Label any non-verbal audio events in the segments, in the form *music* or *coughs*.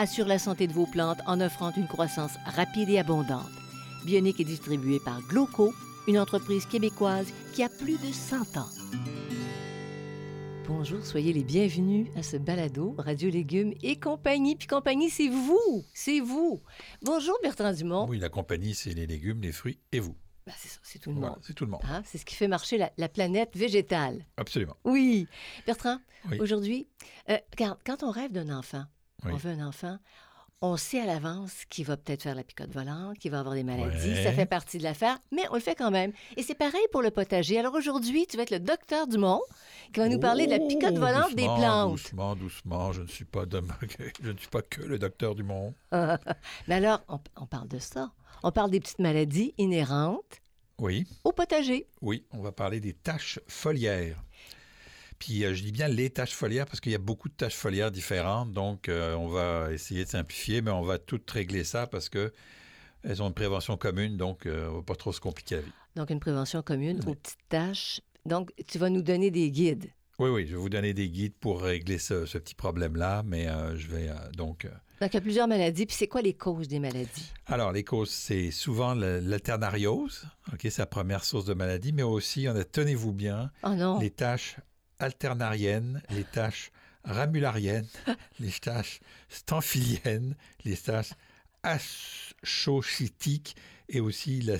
assure la santé de vos plantes en offrant une croissance rapide et abondante. Bionique est distribuée par Gloco, une entreprise québécoise qui a plus de 100 ans. Bonjour, soyez les bienvenus à ce balado Radio Légumes et compagnie. Puis compagnie, c'est vous, c'est vous. Bonjour Bertrand Dumont. Oui, la compagnie, c'est les légumes, les fruits et vous. Ben, c'est ça, c'est tout le Voilà, monde. c'est tout le monde. Hein, C'est ce qui fait marcher la, la planète végétale. Absolument. Oui. Bertrand, Oui. aujourd'hui, euh, regarde, quand on rêve d'un enfant, Oui. on veut un enfant, on sait à l'avance qu'il va peut-être faire la picote volante, qu'il va avoir des maladies. Ouais. Ça fait partie de l'affaire, mais on le fait quand même. Et c'est pareil pour le potager. Alors aujourd'hui, tu vas être le docteur Dumont qui va nous parler de la picote Oh, volante des plantes. Doucement, doucement. Je ne suis pas, de- *laughs* je ne suis pas que le docteur du monde. *laughs* Mais alors, on, on parle de ça. On parle des petites maladies inhérentes Oui, au potager. oui, on va parler des taches foliaires. Puis euh, je dis bien les taches foliaires parce qu'il y a beaucoup de taches foliaires différentes. Donc euh, on va essayer de simplifier, mais on va toutes régler ça parce que elles ont une prévention commune, donc euh, on va pas trop se compliquer la vie. Donc, une prévention commune Oui. aux petites tâches. Donc, tu vas nous donner des guides. Oui, oui, je vais vous donner des guides pour régler ce, ce petit problème-là, mais euh, je vais euh, donc. euh, Donc, il y a plusieurs maladies. Puis, c'est quoi les causes des maladies? Alors, les causes, c'est souvent l'alternariose, ok, c'est la première source de maladie, mais aussi, on a, tenez-vous bien, Oh non! les taches alternariennes, les taches ramulariennes, *laughs* les taches staphyliennes, les taches achochitiques et aussi la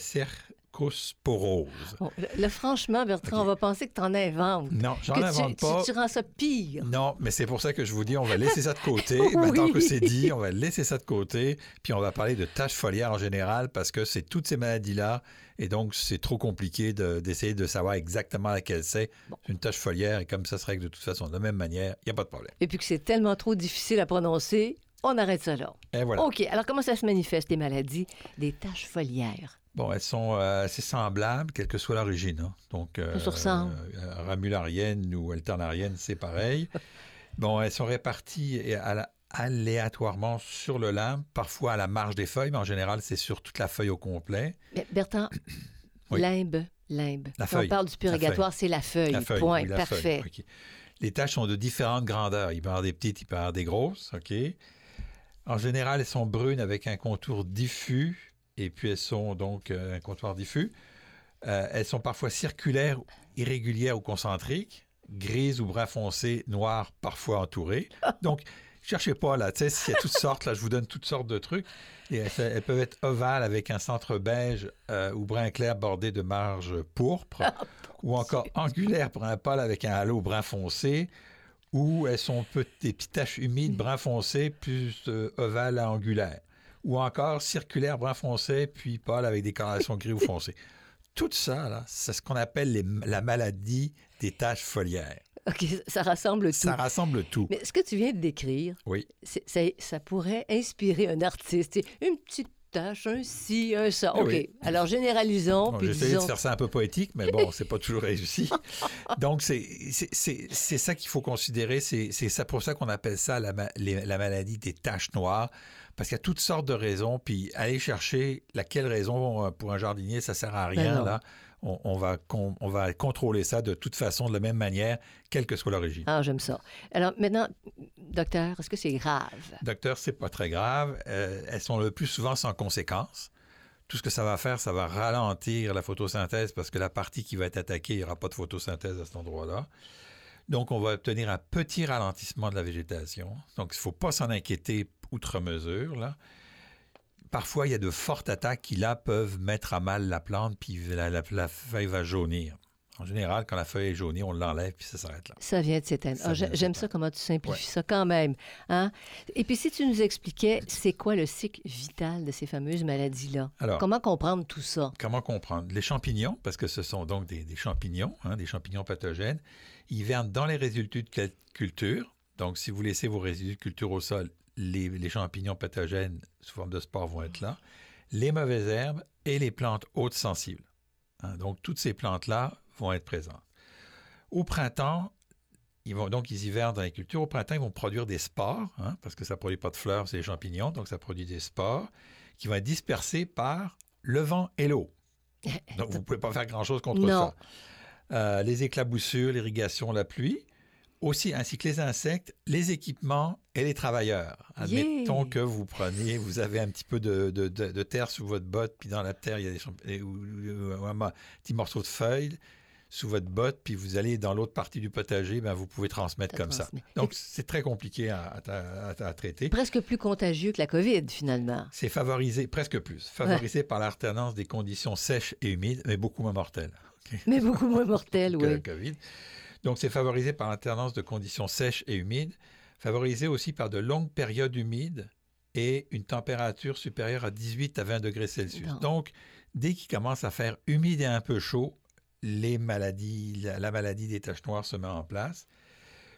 cercosporose. Bon, là, franchement, Bertrand, on va penser que tu en inventes. Non, j'en tu- invente tu, pas. Tu, rends ça pire. Non, mais c'est pour ça que je vous dis, on va *laughs* laisser ça de côté. Oui. Maintenant que c'est dit, on va laisser ça de côté. Puis on va parler de taches foliaires en général parce que c'est toutes ces maladies-là. Et donc, c'est trop compliqué de- d'essayer de, savoir exactement laquelle c'est. Bon. Une tache foliaire, et comme ça se règle de toute façon de la même manière, il n'y a pas de problème. Et puis que c'est tellement trop difficile à prononcer, on arrête ça là. Et voilà. OK. Alors, comment ça se manifeste, les maladies des taches foliaires? Bon, elles sont euh, assez semblables, quelle que soit l'origine. hein. Donc, se ressemble. euh, ramularienne ou alternarienne, c'est pareil. *laughs* bon, elles sont réparties et à la- aléatoirement sur le lin, parfois à la marge des feuilles, mais en général, c'est sur toute la feuille au complet. Mais, Bertrand, Oui. limbe, limbe. La Quand on feuille. parle du purgatoire, c'est la feuille. La feuille, Point. oui, la Parfait. feuille. Les taches sont de différentes grandeurs. Il peut y avoir des petites, il peut y avoir des grosses. OK. En général, elles sont brunes avec un contour diffus, et puis elles sont donc euh, un contour diffus. Euh, elles sont parfois circulaires, irrégulières ou concentriques, grises ou brun foncé, noires, parfois entourées. *laughs* Donc, cherchez pas là, tu sais, s'il y a toutes sortes, là, je vous donne toutes sortes de trucs. Et elles, elles peuvent être ovales avec un centre beige euh, ou brun clair bordé de marges pourpres, ou encore angulaires brun pâle avec un halo brun foncé, ou elles sont peu- des petites taches humides brun foncé plus euh, ovales à angulaires, ou encore circulaires brun foncé puis pâle avec des colorations gris ou foncé. Tout ça, là, c'est ce qu'on appelle les- la maladie des taches foliaires. OK, ça rassemble tout. Ça rassemble tout. Mais ce que tu viens de décrire, Oui. c'est- ça, ça pourrait inspirer un artiste. Une petite tâche, un ci, un ça. Eh OK. oui. Alors, généralisons. Bon, puis de faire ça un peu poétique, mais bon, c'est pas toujours réussi. *laughs* Donc, c'est c'est- c'est- c'est ça qu'il faut considérer. C'est c'est ça pour ça qu'on appelle ça la, ma- les- la maladie des taches noires, parce qu'il y a toutes sortes de raisons. Puis, aller chercher laquelle raison euh, pour un jardinier, ça sert à Ben rien. non. là. On, on va con- on va contrôler ça de toute façon, de la même manière, quelle que soit l'origine. Ah, j'aime ça. Alors, maintenant, docteur, est-ce que c'est grave? Docteur, c'est pas très grave. Euh, elles sont le plus souvent sans conséquence. Tout ce que ça va faire, ça va ralentir la photosynthèse parce que la partie qui va être attaquée, il n'y aura pas de photosynthèse à cet endroit-là. Donc, on va obtenir un petit ralentissement de la végétation. Donc, il ne faut pas s'en inquiéter outre mesure. Là. Parfois, il y a de fortes attaques qui, là, peuvent mettre à mal la plante, puis la, la- la feuille va jaunir. En général, quand la feuille est jaunie, on l'enlève, puis ça s'arrête là. Ça vient de s'éteindre. De J'aime ça comment tu simplifies Ouais. ça quand même. Hein? Et puis si tu nous expliquais, c'est quoi le cycle vital de ces fameuses maladies-là? Alors, Comment comprendre tout ça? Comment comprendre? Les champignons, parce que ce sont donc des, des champignons, hein, des champignons pathogènes, ils hivernent dans les résidus de cul- culture? Donc, si vous laissez vos résidus de culture au sol, les, les champignons pathogènes sous forme de spores vont être là. Les mauvaises herbes et les plantes hautes sensibles. Hein, donc, toutes ces plantes-là vont être présentes. Au printemps, ils vont, donc, ils hivernent dans les cultures. Au printemps, ils vont produire des spores, hein, parce que ça ne produit pas de fleurs, c'est des champignons, donc ça produit des spores qui vont être dispersés par le vent et l'eau. *laughs* Donc, vous ne pouvez pas faire grand-chose contre Non. ça. Euh, les éclaboussures, l'irrigation, la pluie, aussi, ainsi que les insectes, les équipements et les travailleurs. Yeah. Admettons que vous preniez, vous avez un petit peu de, de- de- de terre sous votre botte, puis dans la terre, il y a des champ- et- ou- ou- ou un petit morceau de feuille sous votre botte, puis vous allez dans l'autre partie du potager, ben, vous pouvez transmettre comme transmet. ça. Donc, c'est très compliqué à- à- à- à traiter. Presque plus contagieux que la COVID, finalement. C'est favorisé, presque plus, favorisé par l'alternance des conditions sèches et humides, mais beaucoup moins mortelles Mais beaucoup moins mortel, *laughs* que le oui. COVID. Donc, c'est favorisé par l'alternance de conditions sèches et humides, favorisé aussi par de longues périodes humides et une température supérieure à 18 à 20 degrés Celsius. Donc, dès qu'il commence à faire humide et un peu chaud, les maladies, la, la maladie des taches noires se met en place.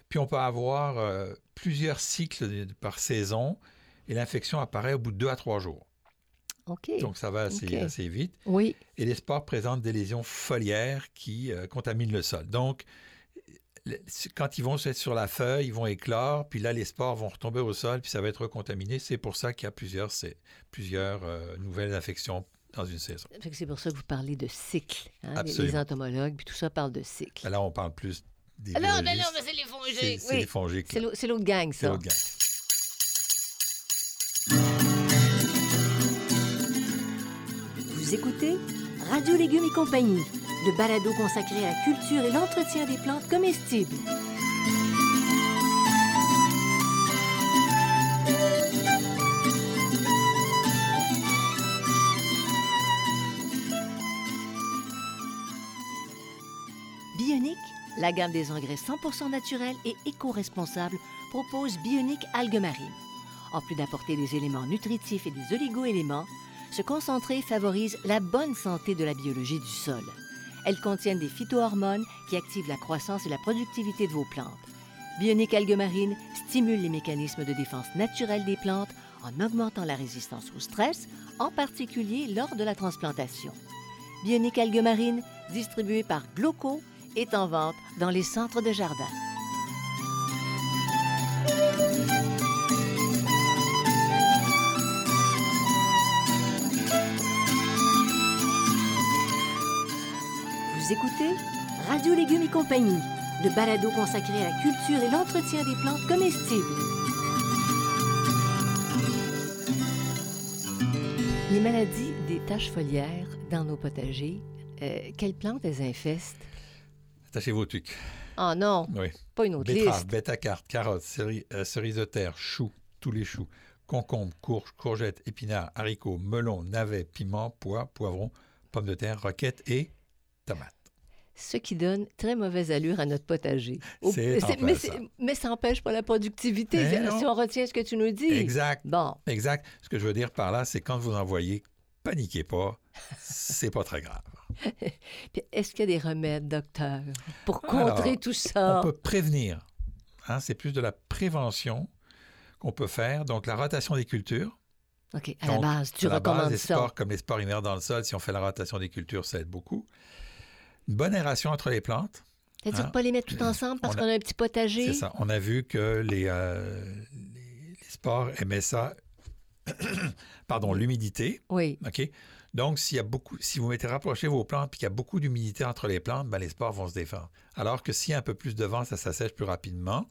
Puis on peut avoir euh, plusieurs cycles par saison et l'infection apparaît au bout de deux à trois jours. OK. Donc ça va assez, vite. oui. Et les spores présentent des lésions foliaires qui euh, contaminent le sol. Donc, quand ils vont se mettre sur la feuille, ils vont éclore, puis là, les spores vont retomber au sol, puis ça va être recontaminé. C'est pour ça qu'il y a plusieurs, c'est- plusieurs euh, nouvelles infections dans une saison. C'est pour ça que vous parlez de cycle. hein. Les- entomologues, puis tout ça parle de cycle. Ben Là, on parle plus des Ah non, non, non, biologistes. mais c'est les C'est fongiques. c'est Oui. les fongiques. C'est c'est l'autre gang, C'est ça. l'autre gang. Vous écoutez Radio Légumes et compagnie, le balado consacré à la culture et l'entretien des plantes comestibles. Bionic, la gamme des engrais 100% naturels et éco-responsables, propose Bionic Algues Marines. En plus d'apporter des éléments nutritifs et des oligo-éléments, ce concentré favorise la bonne santé de la biologie du sol. Elles contiennent des phytohormones qui activent la croissance et la productivité de vos plantes. Bionic Algues Marines stimule les mécanismes de défense naturelle des plantes en augmentant la résistance au stress, en particulier lors de la transplantation. Bionic Algues Marines, distribué par Gloco, est en vente dans les centres de jardin. Vous écoutez Radio Légumes et compagnie, le balado consacré à la culture et l'entretien des plantes comestibles. Les maladies des taches foliaires dans nos potagers, euh, quelles plantes elles infestent? Attachez vos trucs. Oh non, Oui. pas une autre Betterave, liste. bêta-carte, carottes, ceri- euh, cerises de terre, choux, tous les choux, concombres, courges, courgettes, épinards, haricots, melons, navets, piments, pois, poivrons, pommes de terre, roquettes et tomates. Ce qui donne très mauvaise allure à notre potager. Au- mais, ça. mais ça n'empêche pas la productivité, si on retient ce que tu nous dis. Exact, Bon, exact. Ce que je veux dire par là, c'est quand vous en voyez, paniquez pas, c'est pas très grave. *laughs* Est-ce qu'il y a des remèdes, docteur, pour Alors, contrer tout ça? On peut prévenir. Hein, c'est plus de la prévention qu'on peut faire. Donc, la rotation des cultures. OK, à Donc, la base, tu à la base, recommandes les ça. sports comme les sports hivernaux dans le sol, si on fait la rotation des cultures, ça aide beaucoup. Une bonne aération entre les plantes. C'est-à-dire hein? pas les mettre tout ensemble parce a- qu'on a un petit potager? C'est ça. On a vu que les, euh, les, les sports aimaient ça. *coughs* Pardon, l'humidité. Oui. OK? Donc, s'il y a beaucoup, si vous mettez rapprocher vos plantes puis qu'il y a beaucoup d'humidité entre les plantes, ben, les spores vont se défendre. Alors que s'il y a un peu plus de vent, ça s'assèche plus rapidement.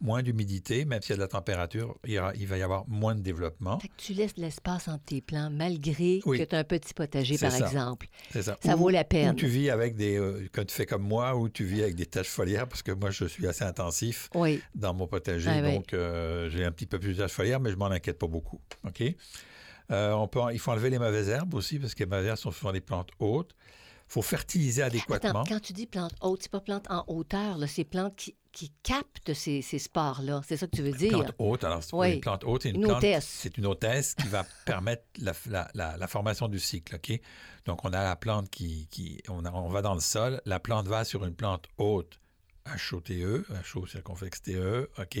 Moins d'humidité, même s'il y a de la température, il, y aura- il va y avoir moins de développement. Fait que tu laisses de l'espace entre tes plants malgré Oui. que tu as un petit potager, par ça. exemple. C'est ça. Ça Ou- vaut la Ou peine. tu vis avec des, euh, quand tu fais comme moi, ou tu vis avec des taches foliaires, parce que moi, je suis assez intensif Oui. dans mon potager, Ah oui. donc euh, j'ai un petit peu plus de taches foliaires, mais je m'en inquiète pas beaucoup. OK? Euh, on peut, en- il faut enlever les mauvaises herbes aussi, parce que les mauvaises herbes sont souvent des plantes hautes. Il faut fertiliser adéquatement. Attends, quand tu dis plantes hautes, c'est pas plantes en hauteur, c'est plantes qui, qui captent ces, ces spores-là. C'est ça que tu veux dire? Plante haute, alors c'est Oui. une plante haute, c'est une, Une plante- hôtesse. c'est une hôtesse qui va *laughs* permettre la, la- la- la formation du cycle. OK? Donc, on a la plante qui. qui on, a- on va dans le sol, la plante va sur une plante haute, HOTE, HO circonflexe TE, OK,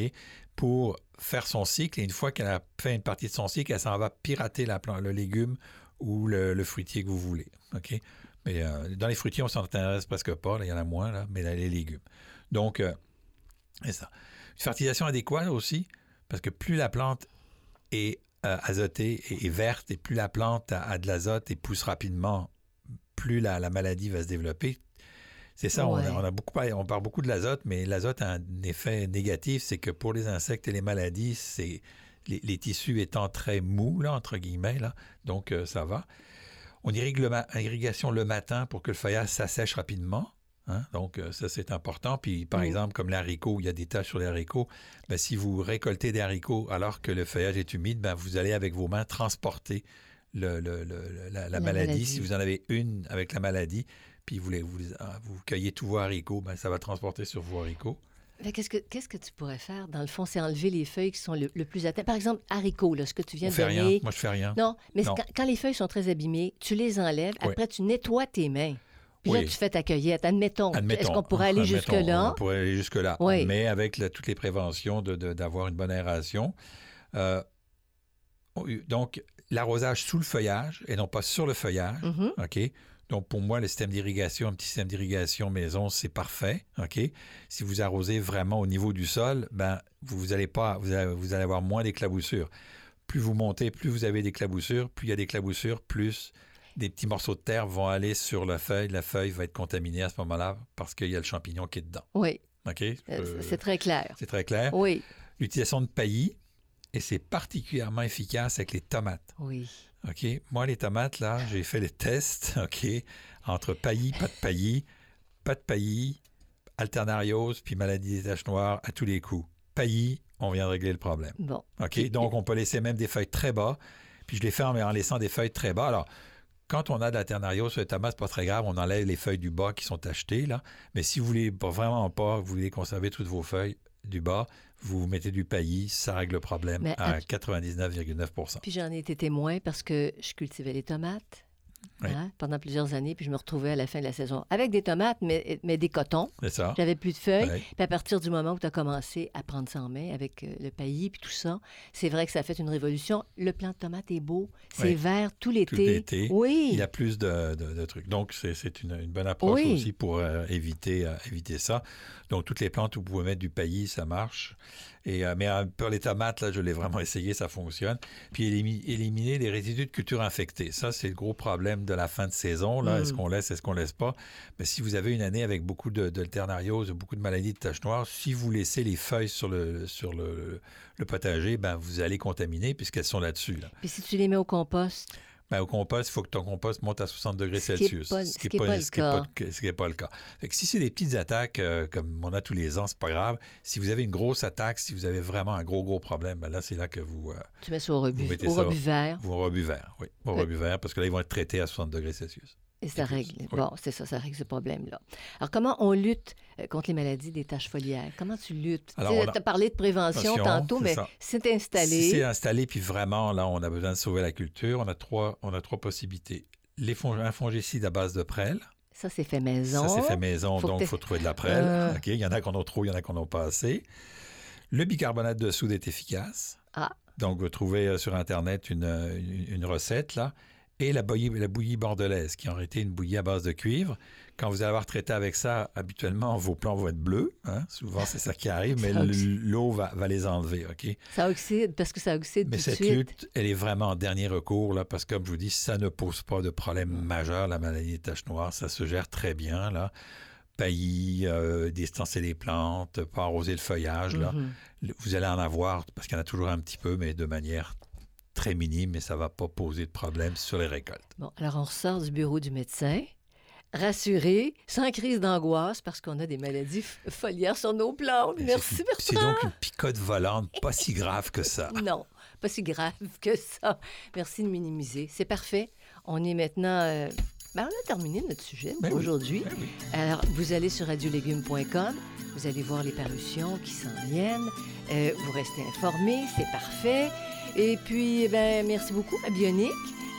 pour faire son cycle. Et une fois qu'elle a fait une partie de son cycle, elle s'en va pirater la plante, le légume ou le, le fruitier que vous voulez. OK? Euh, dans les fruitiers, on s'en intéresse presque pas. là, il y en a moins, là, mais dans les légumes. Donc, euh, c'est ça. Une fertilisation adéquate aussi, parce que plus la plante est euh, azotée et, et verte, et plus la plante a, a de l'azote et pousse rapidement, plus la, la maladie va se développer. C'est ça, on, a, on a beaucoup parlé- on parle beaucoup de l'azote, mais l'azote a un effet négatif, c'est que pour les insectes et les maladies, c'est les, les tissus étant très mous, là, entre guillemets, là, donc euh, ça va. On irrigue le ma- irrigation le matin pour que le feuillage s'assèche rapidement. hein. Donc, euh, ça, c'est important. Puis, par Mm. exemple, comme les haricots, il y a des taches sur les haricots. Ben, si vous récoltez des haricots alors que le feuillage est humide, ben, vous allez avec vos mains transporter le- le- le- le- la, la La maladie. maladie. Si vous en avez une avec la maladie, puis vous, les- vous, ah, vous cueillez tous vos haricots, ben, ça va transporter sur vos haricots. Qu'est-ce que, qu'est-ce que tu pourrais faire? Dans le fond, c'est enlever les feuilles qui sont le, le plus atteintes. Par exemple, haricots, là, ce que tu viens On de fait rien. donner. Moi, je fais rien. Non, mais Non. Quand, quand les feuilles sont très abîmées, tu les enlèves. Oui. Après, tu nettoies tes mains. Puis là, Oui. tu fais ta cueillette. Admettons. Admettons. Est-ce qu'on pourrait aller jusque-là? On pourrait aller jusque-là. Oui. Mais avec la- toutes les préventions de- de- d'avoir une bonne aération. Euh, donc, l'arrosage sous le feuillage et non pas sur le feuillage. Mhm. OK? Donc, pour moi, le système d'irrigation, un petit système d'irrigation maison, c'est parfait. OK? Si vous arrosez vraiment au niveau du sol, ben, vous, vous allez pas, vous allez, vous allez avoir moins d'éclaboussures. Plus vous montez, plus vous avez d'éclaboussures. Plus il y a d'éclaboussures, plus des petits morceaux de terre vont aller sur la feuille. La feuille va être contaminée à ce moment-là parce qu'il y a le champignon qui est dedans. Oui, OK? euh, Euh, c'est très clair. c'est très clair. Oui, L'utilisation de paillis, et c'est particulièrement efficace avec les tomates. oui. OK? Moi, les tomates, là, j'ai fait les tests, *laughs* OK? Entre paillis, pas de paillis, pas de paillis, alternariose, puis maladie des taches noires à tous les coups. Paillis, on vient de régler le problème. Bon. OK? Donc, on peut laisser même des feuilles très bas, puis je les fais en, laissant des feuilles très bas. Alors, quand on a de l'alternariose sur les tomates, c'est pas très grave, on enlève les feuilles du bas qui sont achetées, là. Mais si vous voulez vraiment pas, vous voulez conserver toutes vos feuilles du bas, vous mettez du paillis, ça règle le problème Mais à att- 99,9 Puis j'en ai été témoin parce que je cultivais les tomates Oui. hein, pendant plusieurs années, puis je me retrouvais à la fin de la saison avec des tomates, mais, mais des cotons. C'est ça. J'avais plus de feuilles. Ouais. Puis à partir du moment où tu as commencé à prendre ça en main avec euh, le paillis puis tout ça, c'est vrai que ça a fait une révolution. Le plant de tomate est beau, c'est Oui. vert tout Tout l'été. l'été. Oui. Il y a plus de, de- de trucs. Donc, c'est- c'est une, une bonne approche Oui. aussi pour euh, éviter, euh, éviter ça. Donc, toutes les plantes où vous pouvez mettre du paillis, ça marche. Et, euh, mais pour les tomates, là, je l'ai vraiment *laughs* essayé, ça fonctionne. Puis élimi- éliminer les résidus de culture infectée. Ça, c'est le gros problème de la fin de saison. Là. Mm. Est-ce qu'on laisse, est-ce qu'on laisse pas? Mais si vous avez une année avec beaucoup de- beaucoup de maladies de taches noires, si vous laissez les feuilles sur le, sur le, le potager, ben, vous allez contaminer puisqu'elles sont là-dessus. Là. Puis si tu les mets au compost, Ben, au compost, il faut que ton compost monte à 60 degrés Ce Celsius. pas- ce qui est pas le pas cas. Fait que si c'est des petites attaques, euh, comme on a tous les ans, c'est pas grave. Si vous avez une grosse attaque, si vous avez vraiment un gros, gros problème, ben là, c'est là que vous, euh, tu mets ça au rebut, au ça. rebut vert vous rebut vert. Oui, au Oui. rebut vert, parce que là, ils vont être traités à 60 degrés Celsius. Et ça règle. oui. Bon, c'est ça, ça règle ce problème-là. Alors, comment on lutte euh, contre les maladies des taches foliaires? Comment tu luttes? Alors, tu a- as parlé de prévention tantôt, mais c'est installé. Si c'est installé, puis vraiment, là, on a besoin de sauver la culture, on a trois, on a trois possibilités. Les fong- un fongicide à base de prêle. Ça, c'est fait maison. Ça, c'est fait maison, Faut donc il faut trouver de la prêle. Euh. OK, Il y en a qu'on a trop, il y en a qu'on a pas assez. Le bicarbonate de soude est efficace. Ah. Donc, vous trouvez euh, sur Internet une, euh, une- une recette, là. Et la bouillie, la bouillie bordelaise, qui aurait été une bouillie à base de cuivre. Quand vous allez avoir traité avec ça, habituellement, vos plants vont être bleus. Hein. Souvent, c'est ça qui arrive, mais *laughs* l'eau va, va, les enlever. OK? Ça oxyde, parce que ça oxyde Mais cette lutte, elle est vraiment en dernier recours, là, parce que, comme je vous dis, ça ne pose pas de problème majeur, la maladie des taches noires. Ça se gère très bien. Là paillis, euh, distancer les plantes, pas arroser le feuillage. Là. Mm-hmm. Vous allez en avoir, parce qu'il y en a toujours un petit peu, mais de manière très minime, mais ça ne va pas poser de problème sur les récoltes. Bon, alors on ressort du bureau du médecin, rassuré, sans crise d'angoisse, parce qu'on a des maladies foliaires sur nos plantes. Merci, Bertrand. C'est donc une picote volante, pas si grave que ça. *laughs* non, pas si grave que ça. Merci de minimiser. C'est parfait. On est maintenant... Euh, ben, on a terminé notre sujet ben aujourd'hui. Ben Alors, vous allez sur radiolégumes.com, vous allez voir les parutions qui s'en viennent, euh, vous restez informés, c'est parfait. Et puis, ben, merci beaucoup à Bionic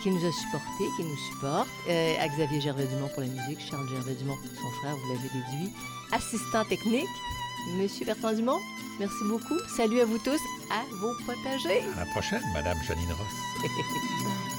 qui nous a supportés, qui nous supporte, euh, à Xavier Gervais-Dumont pour la musique, Charles Gervais-Dumont, son frère, vous l'avez déduit, assistant technique, Monsieur Bertrand Dumont, merci beaucoup. Salut à vous tous, à vos potagers. À la prochaine, Madame Janine Ross. *laughs*